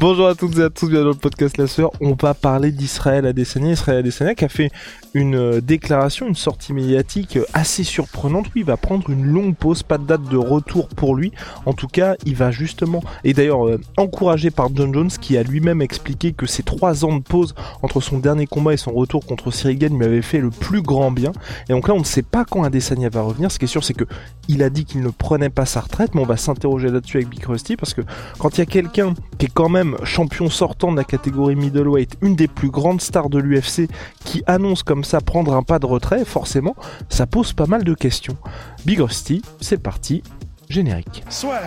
Bonjour à toutes et à tous, bienvenue dans le podcast La Sœur. On va parler d'Israël Adesanya. Israël Adesanya qui a fait une euh, déclaration, une sortie médiatique euh, assez surprenante. Oui, il va prendre une longue pause, pas de date de retour pour lui. En tout cas, il va justement, et d'ailleurs euh, encouragé par John Jones qui a lui-même expliqué que ces trois ans de pause entre son dernier combat et son retour contre Cyril Gane lui avait fait le plus grand bien. Et donc là, on ne sait pas quand Adesanya va revenir. Ce qui est sûr, c'est que il a dit qu'il ne prenait pas sa retraite, mais on va s'interroger là-dessus avec Big Rusty parce que quand il y a quelqu'un qui est quand même champion sortant de la catégorie middleweight, une des plus grandes stars de l'UFC, qui annonce comme ça prendre un pas de retrait, forcément, ça pose pas mal de questions. Big Rusty, c'est parti, générique. Soit.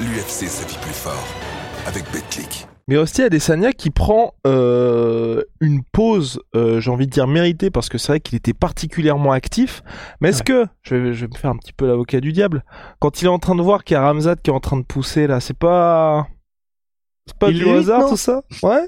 L'UFC sa vie fort avec BetClick. Mais aussi Adesanya qui prend euh, une pause, euh, j'ai envie de dire méritée, parce que c'est vrai qu'il était particulièrement actif. Mais est-ce que, je vais, je vais me faire un petit peu l'avocat du diable, quand il est en train de voir qu'il y a Ramzat qui est en train de pousser là, c'est pas... C'est pas Il du hasard tout ça? Ouais.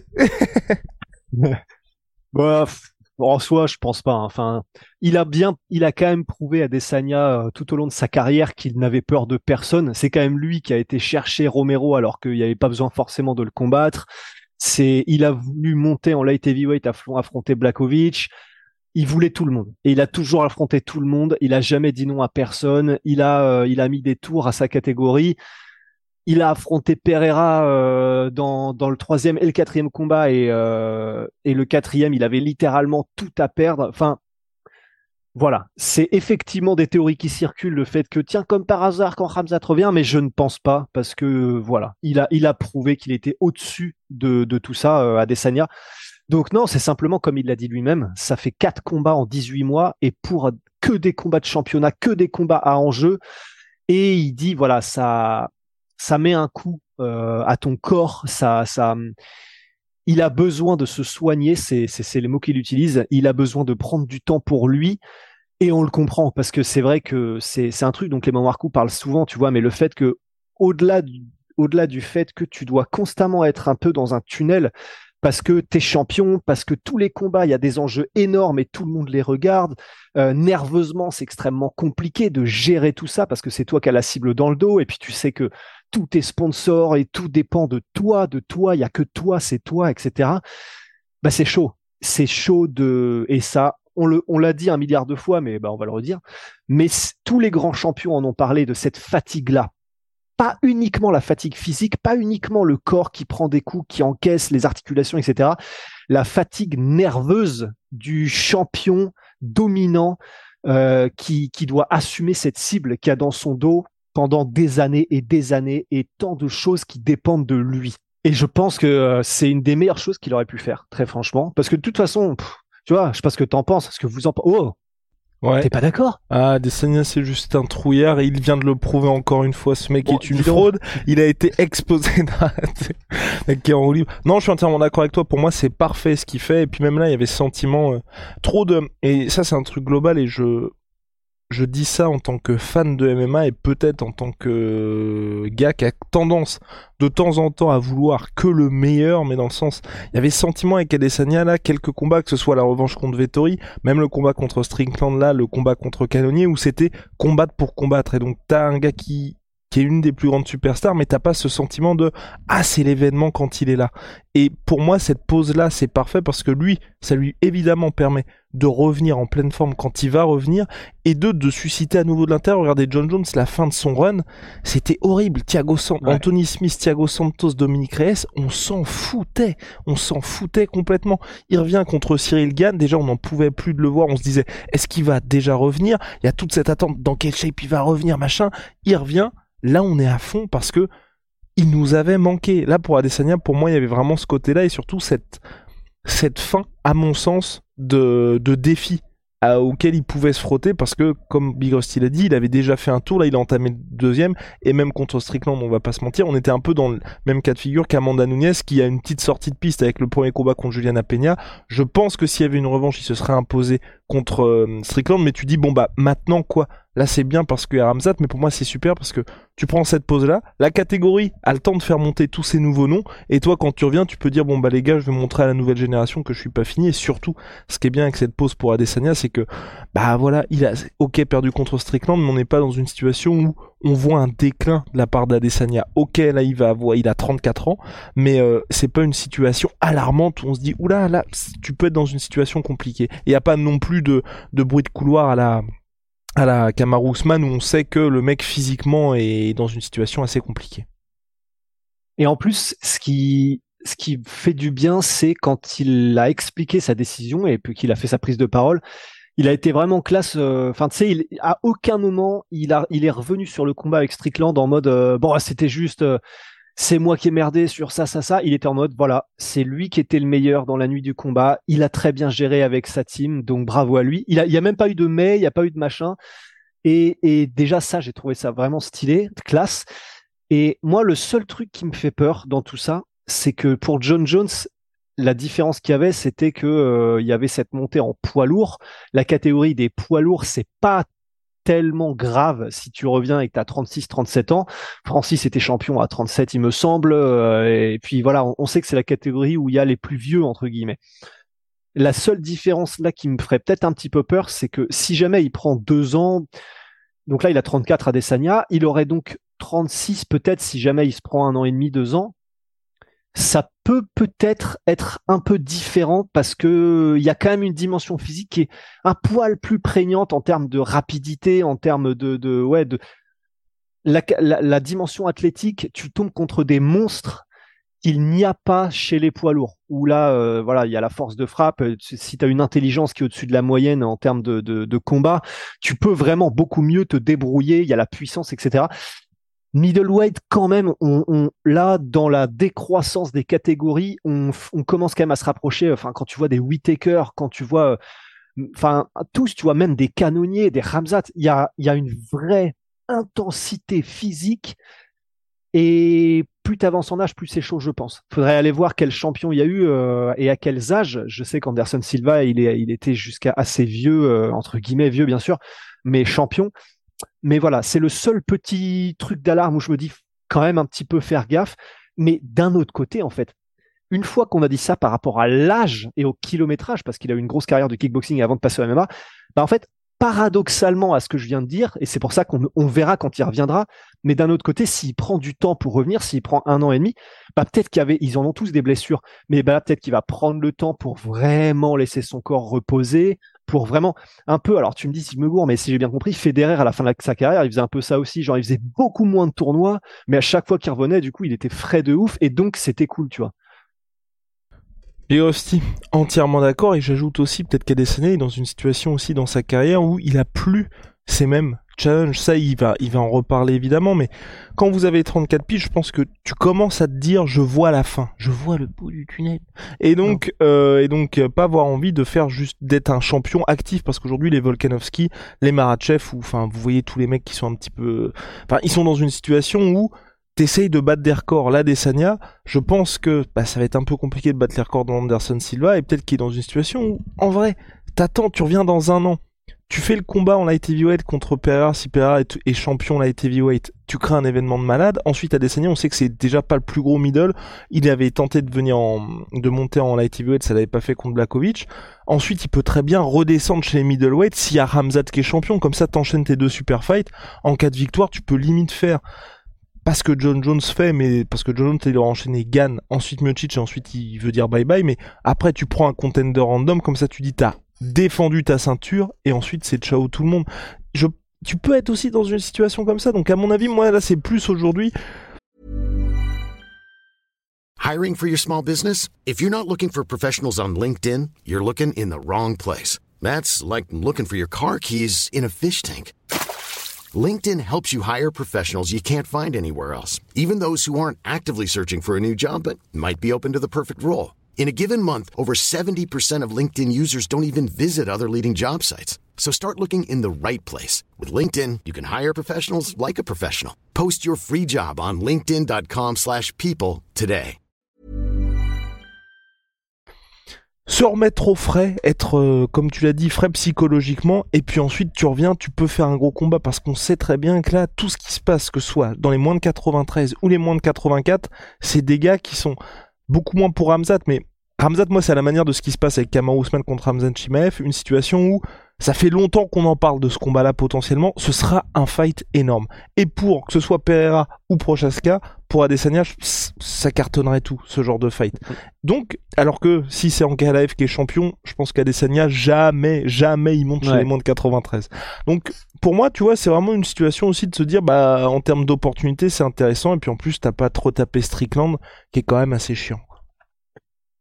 Bah, pff, en soi, je pense pas. hein. Enfin, il a bien, il a quand même prouvé à Desania euh, tout au long de sa carrière qu'il n'avait peur de personne. C'est quand même lui qui a été chercher Romero alors qu'il n'y avait pas besoin forcément de le combattre. C'est, il a voulu monter en light heavyweight affron- affronter Blakovic. Il voulait tout le monde et il a toujours affronté tout le monde. Il a jamais dit non à personne. Il a, euh, il a mis des tours à sa catégorie. Il a affronté Pereira euh, dans, le troisième et le quatrième combat et, euh, et le quatrième, il avait littéralement tout à perdre. Enfin, voilà, c'est effectivement des théories qui circulent, le fait que tiens comme par hasard quand Ramzat revient, mais je ne pense pas parce que voilà, il a il a prouvé qu'il était au-dessus de, de tout ça euh, à Desania. Donc non, c'est simplement comme il l'a dit lui-même, ça fait quatre combats en 18 mois et pour que des combats de championnat, que des combats à enjeu. Et il dit voilà, ça ça met un coup euh, à ton corps, ça ça il a besoin de se soigner, c'est les mots qu'il utilise. Il a besoin de prendre du temps pour lui. Et on le comprend parce que c'est vrai que c'est un truc dont Clément Marcoux parle souvent, tu vois, mais le fait que au-delà du au-delà du fait que tu dois constamment être un peu dans un tunnel parce que t'es champion, parce que tous les combats, il y a des enjeux énormes et tout le monde les regarde. Euh, nerveusement, c'est extrêmement compliqué de gérer tout ça parce que c'est toi qui as la cible dans le dos et puis tu sais que tout est sponsor et tout dépend de toi, de toi, il y a que toi, c'est toi, etc. Bah c'est chaud, c'est chaud de et ça, on le, on l'a dit un milliard de fois, mais bah on va le redire. Mais tous les grands champions en ont parlé de cette fatigue-là. Pas uniquement la fatigue physique, pas uniquement le corps qui prend des coups, qui encaisse les articulations, etc. La fatigue nerveuse du champion dominant euh, qui, qui doit assumer cette cible qu'il a dans son dos pendant des années et des années et tant de choses qui dépendent de lui. Et je pense que euh, c'est une des meilleures choses qu'il aurait pu faire, très franchement. Parce que de toute façon, pff, tu vois, je sais pas ce que t'en penses, ce que vous en pensez. Oh, Ouais. t'es pas d'accord? Ah, Adesanya c'est juste un trouillard et il vient de le prouver encore une fois. Ce mec Bon, est une fraude. Il a été exposé. Qui est en libre. Non, je suis entièrement d'accord avec toi. Pour moi, c'est parfait ce qu'il fait. Et puis même là, il y avait ce sentiment euh, trop de. Et ça, c'est un truc global. Et je je dis ça en tant que fan de MMA et peut-être en tant que gars qui a tendance de temps en temps à vouloir que le meilleur, mais dans le sens, il y avait sentiment avec Adesanya là, quelques combats, que ce soit la revanche contre Vettori, même le combat contre Strickland là, le combat contre Canonier, où c'était combattre pour combattre. Et donc t'as un gars qui qui est une des plus grandes superstars, mais t'as pas ce sentiment de ah c'est l'événement quand il est là. Et pour moi cette pause là c'est parfait parce que lui ça lui évidemment permet de revenir en pleine forme quand il va revenir et de de susciter à nouveau de l'intérieur. Regardez John Jones la fin de son run, c'était horrible. Thiago San- Ouais. Anthony Smith, Thiago Santos, Dominique Reyes, on s'en foutait, on s'en foutait complètement. Il revient contre Cyril Gann, déjà on n'en pouvait plus de le voir, on se disait est-ce qu'il va déjà revenir? Il y a toute cette attente dans quelle shape il va revenir machin. Il revient là on est à fond parce que il nous avait manqué. Là pour Adesanya, pour moi il y avait vraiment ce côté-là et surtout cette fin, à mon sens, de, de défi auquel il pouvait se frotter parce que, comme Big Rusty l'a dit, il avait déjà fait un tour, là il a entamé le deuxième, et même contre Strickland, on va pas se mentir, on était un peu dans le même cas de figure qu'Amanda Nunes qui a une petite sortie de piste avec le premier combat contre Juliana Peña. Je pense que s'il y avait une revanche, il se serait imposé contre euh, Strickland, mais tu dis, bon bah maintenant quoi? Là, c'est bien parce que Ramzat, mais pour moi, c'est super parce que tu prends cette pause-là, la catégorie a le temps de faire monter tous ces nouveaux noms, et toi, quand tu reviens, tu peux dire, bon, bah, les gars, je vais montrer à la nouvelle génération que je suis pas fini, et surtout, ce qui est bien avec cette pause pour Adesanya, c'est que, bah, voilà, il a, ok, perdu contre Strickland, mais on n'est pas dans une situation où on voit un déclin de la part d'Adesanya. Ok, là, il va avoir, il a 34 ans, mais euh, c'est pas une situation alarmante où on se dit, oula, là, tu peux être dans une situation compliquée. Il n'y a pas non plus de, de bruit de couloir à la, à la Kamaru où on sait que le mec physiquement est dans une situation assez compliquée. Et en plus, ce qui, ce qui fait du bien, c'est quand il a expliqué sa décision et puis qu'il a fait sa prise de parole. Il a été vraiment classe. Euh, enfin, tu sais, à aucun moment il a, il est revenu sur le combat avec Strickland en mode euh, bon, c'était juste, euh, c'est moi qui ai merdé sur ça, ça, ça. Il était en mode, voilà, c'est lui qui était le meilleur dans la nuit du combat. Il a très bien géré avec sa team, donc bravo à lui. Il a, il a même pas eu de mais, il n'y a pas eu de machin. Et, et déjà ça, j'ai trouvé ça vraiment stylé, classe. Et moi, le seul truc qui me fait peur dans tout ça, c'est que pour John Jones, la différence qu'il y avait, c'était que euh, il y avait cette montée en poids lourd. La catégorie des poids lourds, c'est pas tellement grave si tu reviens et que tu as 36 37 ans. Francis était champion à 37 il me semble euh, et puis voilà, on, sait que c'est la catégorie où il y a les plus vieux entre guillemets. La seule différence là qui me ferait peut-être un petit peu peur, c'est que si jamais il prend deux ans, donc là il a 34 à Desania, il aurait donc 36 peut-être si jamais il se prend un an et demi, deux ans ça peut peut-être être un peu différent parce que il y a quand même une dimension physique qui est un poil plus prégnante en termes de rapidité, en termes de, de ouais de la, la, dimension athlétique. Tu tombes contre des monstres qu'il n'y a pas chez les poids lourds. Où là, euh, voilà, il y a la force de frappe. Si tu as une intelligence qui est au-dessus de la moyenne en termes de, de, de combat, tu peux vraiment beaucoup mieux te débrouiller. Il y a la puissance, etc. Middleweight, quand même, on, on, là, dans la décroissance des catégories, on, on, commence quand même à se rapprocher. Enfin, quand tu vois des Whitaker, quand tu vois, euh, enfin, tous, tu vois, même des canonniers, des Ramzat, il y a, y a une vraie intensité physique. Et plus tu avances en âge, plus c'est chaud, je pense. Faudrait aller voir quel champion il y a eu euh, et à quels âges. Je sais qu'Anderson Silva, il, est, il était jusqu'à assez vieux, euh, entre guillemets vieux, bien sûr, mais champion. Mais voilà, c'est le seul petit truc d'alarme où je me dis quand même un petit peu faire gaffe. Mais d'un autre côté, en fait, une fois qu'on a dit ça par rapport à l'âge et au kilométrage, parce qu'il a eu une grosse carrière de kickboxing avant de passer au MMA, bah en fait, paradoxalement à ce que je viens de dire, et c'est pour ça qu'on verra quand il reviendra, mais d'un autre côté, s'il prend du temps pour revenir, s'il prend un an et demi, bah peut-être qu'il avait, ils en ont tous des blessures, mais bah peut-être qu'il va prendre le temps pour vraiment laisser son corps reposer, pour vraiment un peu, alors tu me dis si je me mais si j'ai bien compris, Federer à la fin de sa carrière, il faisait un peu ça aussi, genre il faisait beaucoup moins de tournois, mais à chaque fois qu'il revenait, du coup, il était frais de ouf, et donc c'était cool, tu vois. Aussi, entièrement d'accord, et j'ajoute aussi peut-être qu'Adesanya est dans une situation aussi dans sa carrière où il a plus ces mêmes challenge, ça il va, il va en reparler évidemment, mais quand vous avez 34 piges, je pense que tu commences à te dire je vois la fin, je vois le bout du tunnel. Et donc, euh, et donc euh, pas avoir envie de faire juste d'être un champion actif parce qu'aujourd'hui les Volkanovski, les Marachev, ou enfin vous voyez tous les mecs qui sont un petit peu, enfin ils sont dans une situation où t'essayes de battre des records. Là, Desania, je pense que bah, ça va être un peu compliqué de battre les records d'Anderson Silva et peut-être qu'il est dans une situation où, en vrai, t'attends, tu reviens dans un an tu fais le combat en light heavyweight contre Pereira, si Pereira est, champion light heavyweight, tu crées un événement de malade. Ensuite, à Desania, on sait que c'est déjà pas le plus gros middle. Il avait tenté de venir en, de monter en light heavyweight, ça l'avait pas fait contre Blakovic. Ensuite, il peut très bien redescendre chez les middleweight s'il y a Ramzat qui est champion. Comme ça, t'enchaînes tes deux super fights. En cas de victoire, tu peux limite faire parce que John Jones fait, mais parce que John Jones il aura enchaîné Gann, ensuite Miocic et ensuite il veut dire bye bye, mais après tu prends un contender random, comme ça tu dis t'as défendu ta ceinture et ensuite c'est ciao tout le monde. Tu peux être aussi dans une situation comme ça. Donc à mon avis, moi là c'est plus aujourd'hui. Hiring for your small business? If you're not looking for professionals on LinkedIn, you're looking in the wrong place. That's like looking for your car keys in a fish tank. LinkedIn helps you hire professionals you can't find anywhere else, even those who aren't actively searching for a new job but might be open to the perfect role. In a given month, over 70% of LinkedIn users don't even visit other leading job sites. So start looking in the right place. With LinkedIn, you can hire professionals like a professional. Post your free job on linkedin.com/people slash people today. se remettre au frais, être, euh, comme tu l'as dit, frais psychologiquement, et puis ensuite tu reviens, tu peux faire un gros combat, parce qu'on sait très bien que là, tout ce qui se passe, que ce soit dans les moins de 93 ou les moins de 84, c'est des gars qui sont beaucoup moins pour Ramzat, mais Ramzat, moi, c'est à la manière de ce qui se passe avec Kamar Ousmane contre Ramzan Chimaev, une situation où ça fait longtemps qu'on en parle de ce combat-là potentiellement, ce sera un fight énorme. Et pour que ce soit Pereira ou Prochaska, pour Adesanya, ça cartonnerait tout, ce genre de fight. Donc, alors que si c'est Ankalaev qui est champion, je pense qu'Adesanya, jamais, jamais il monte chez les moins de 93. Donc, pour moi, tu vois, c'est vraiment une situation aussi de se dire, bah, en termes d'opportunité, c'est intéressant, et puis en plus, t'as pas trop tapé Strickland, qui est quand même assez chiant.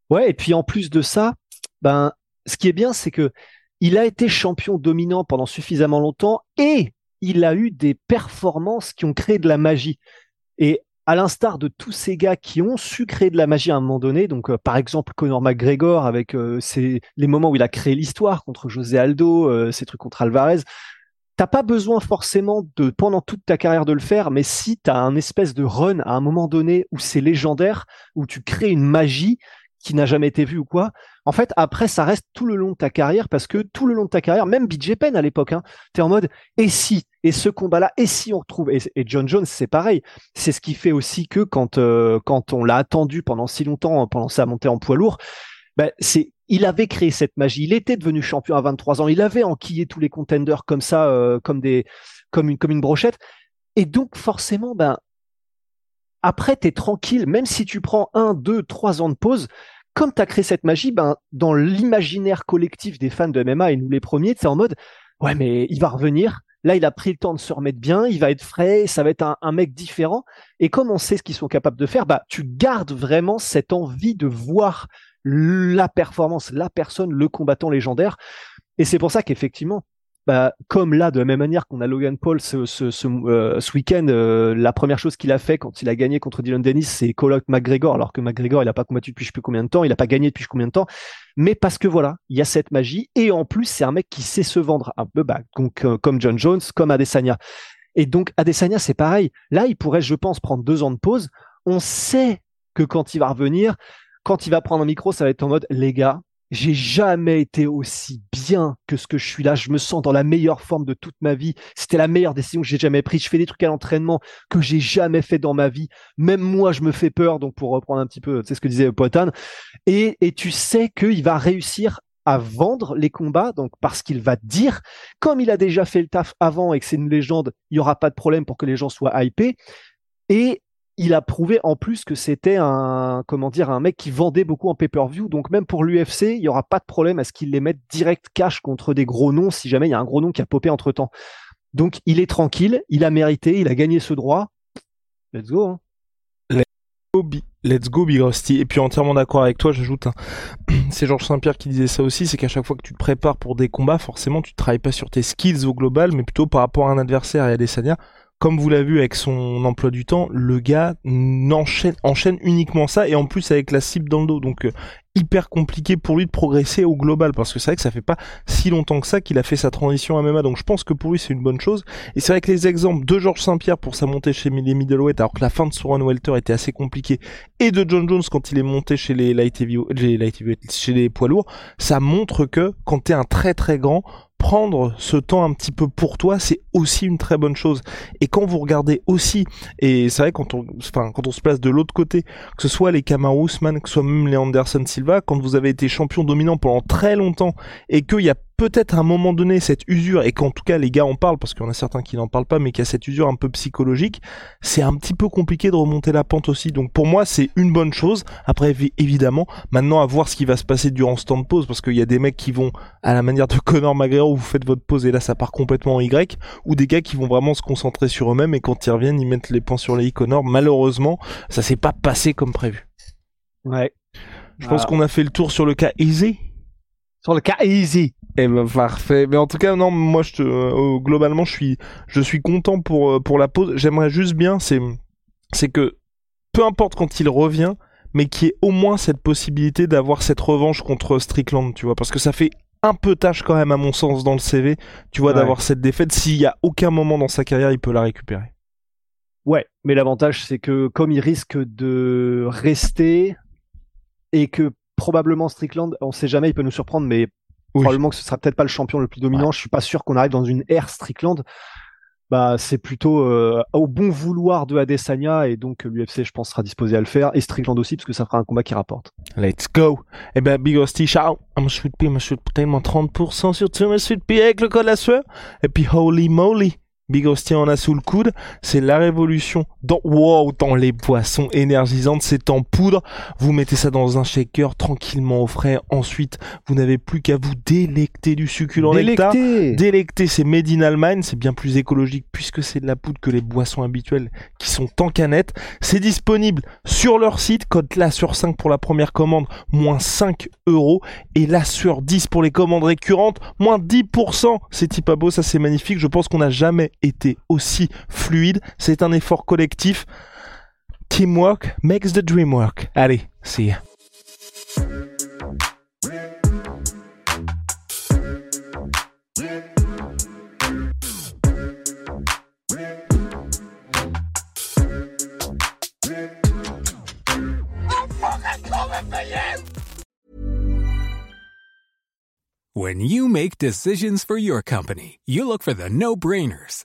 Ouais, et puis en plus de ça, ben, ce qui est bien, c'est que il a été champion dominant pendant suffisamment longtemps et il a eu des performances qui ont créé de la magie. Et à l'instar de tous ces gars qui ont su créer de la magie à un moment donné, donc euh, par exemple Conor McGregor avec euh, les moments où il a créé l'histoire contre José Aldo, euh, ses trucs contre Alvarez, t'as pas besoin forcément de pendant toute ta carrière de le faire, mais si tu as un espèce de run à un moment donné où c'est légendaire, où tu crées une magie, qui n'a jamais été vu ou quoi. En fait, après, ça reste tout le long de ta carrière parce que tout le long de ta carrière, même BJ Penn à l'époque, hein, tu es en mode et si? Et ce combat-là et si on retrouve? Et, John Jones c'est pareil. C'est ce qui fait aussi que quand euh, quand on l'a attendu pendant si longtemps pendant sa montée en poids lourd, ben, c'est il avait créé cette magie. Il était devenu champion à 23 ans. Il avait enquillé tous les contenders comme ça, euh, comme des comme une comme une brochette. Et donc forcément, ben après, tu es tranquille, même si tu prends un, deux, trois ans de pause, comme tu as créé cette magie, ben, dans l'imaginaire collectif des fans de MMA et nous les premiers, c'est en mode, ouais, mais il va revenir. Là, il a pris le temps de se remettre bien, il va être frais, ça va être un, mec différent. Et comme on sait ce qu'ils sont capables de faire, bah, tu gardes vraiment cette envie de voir la performance, la personne, le combattant légendaire. Et c'est pour ça qu'effectivement, bah, comme là, de la même manière qu'on a Logan Paul ce, ce, ce, euh, ce week-end, euh, la première chose qu'il a fait quand il a gagné contre Dylan Dennis, c'est call out McGregor, alors que McGregor, il a pas combattu depuis je sais plus combien de temps, il a pas gagné depuis je sais combien de temps, mais parce que voilà, il y a cette magie, et en plus, c'est un mec qui sait se vendre un peu, bah, donc, euh, comme John Jones, comme Adesanya. Et donc, Adesanya, c'est pareil. Là, il pourrait, je pense, prendre deux ans de pause. On sait que quand il va revenir, quand il va prendre un micro, ça va être en mode, les gars, j'ai jamais été aussi bien que ce que je suis là. Je me sens dans la meilleure forme de toute ma vie. C'était la meilleure décision que j'ai jamais prise. Je fais des trucs à l'entraînement que j'ai jamais fait dans ma vie. Même moi, je me fais peur. Donc, pour reprendre un petit peu, sais ce que disait Poitin. Et, et tu sais qu'il va réussir à vendre les combats, donc parce qu'il va dire, comme il a déjà fait le taf avant et que c'est une légende, il y aura pas de problème pour que les gens soient hypés. Et il a prouvé en plus que c'était un comment dire un mec qui vendait beaucoup en pay-per-view. Donc même pour l'UFC il y aura pas de problème à ce qu'il les mette direct cash contre des gros noms si jamais il y a un gros nom qui a popé entre temps. Donc il est tranquille il a mérité il a gagné ce droit. Let's go hein. Let's go, Big Rusty. Et puis entièrement d'accord avec toi, j'ajoute, c'est Georges Saint-Pierre qui disait ça aussi, c'est qu'à chaque fois que tu te prépares pour des combats, forcément tu travailles pas sur tes skills au global, mais plutôt par rapport à un adversaire. Et à des sanias comme vous l'avez vu avec son emploi du temps, le gars enchaîne, uniquement ça et en plus avec la cible dans le dos. Donc euh, hyper compliqué pour lui de progresser au global parce que c'est vrai que ça fait pas si longtemps que ça qu'il a fait sa transition à MMA. Donc je pense que pour lui c'est une bonne chose. Et c'est vrai que les exemples de Georges Saint-Pierre pour sa montée chez les middleweight alors que la fin de son run welter était assez compliquée et de John Jones quand il est monté chez les light chez les poids lourds, ça montre que quand t'es un très très grand, prendre ce temps un petit peu pour toi, c'est aussi une très bonne chose. Et quand vous regardez aussi, et c'est vrai quand on, quand on se place de l'autre côté, que ce soit les Kamaru Usman, que ce soit même les Anderson Silva, quand vous avez été champion dominant pendant très longtemps et qu'il y a peut-être à un moment donné cette usure, et qu'en tout cas les gars en parlent, parce qu'il y en a certains qui n'en parlent pas, mais qu'il y a cette usure un peu psychologique, c'est un petit peu compliqué de remonter la pente aussi. Donc pour moi c'est une bonne chose. Après évidemment, maintenant à voir ce qui va se passer durant ce temps de pause, parce qu'il y a des mecs qui vont à la manière de Conor McGregor où vous faites votre pause et là ça part complètement en Y, ou des gars qui vont vraiment se concentrer sur eux-mêmes et quand ils reviennent ils mettent les points sur les Conor. Malheureusement ça s'est pas passé comme prévu. Ouais. Je pense qu'on a fait le tour sur le cas Easy. Sur le cas Easy. Eh ben parfait. Mais en tout cas, non, moi je te, euh, globalement, je suis, je suis content pour euh, pour la pause. J'aimerais juste bien, c'est, c'est que peu importe quand il revient, mais qu'il y ait au moins cette possibilité d'avoir cette revanche contre Strickland, tu vois, parce que ça fait un peu tâche quand même à mon sens dans le CV, tu vois, Ouais. d'avoir cette défaite. S'il y a aucun moment dans sa carrière, il peut la récupérer. Ouais, mais l'avantage, c'est que comme il risque de rester et que probablement Strickland, on sait jamais, il peut nous surprendre, mais Oui. probablement que ce sera peut-être pas le champion le plus dominant. Je suis pas sûr qu'on arrive dans une ère Strickland. Bah, c'est plutôt euh, au bon vouloir de Adesanya et donc l'UFC, je pense, sera disposé à le faire et Strickland aussi parce que ça fera un combat qui rapporte. Let's go. Eh ben, Big Hostie, ciao. I'm sweet pea, monsieur tellement 30% sur tout, monsieur sweet pea avec le code la sueur. Et puis, holy moly. Big Hostie en a sous le coude. C'est la révolution dans, wow, dans les boissons énergisantes. C'est en poudre. Vous mettez ça dans un shaker tranquillement au frais. Ensuite, vous n'avez plus qu'à vous délecter du succulent nectar. Délecter, c'est made in Allemagne, c'est bien plus écologique puisque c'est de la poudre que les boissons habituelles qui sont en canette. C'est disponible sur leur site, code la sur 5 pour la première commande, moins 5 euros, et la sur 10 pour les commandes récurrentes, moins 10%. C'est type à beau, ça c'est magnifique. Je pense qu'on n'a jamais été aussi fluide. C'est un effort collectif. Teamwork makes the dream work. Allez, see ya. When you make decisions for your company, you look for the no brainers.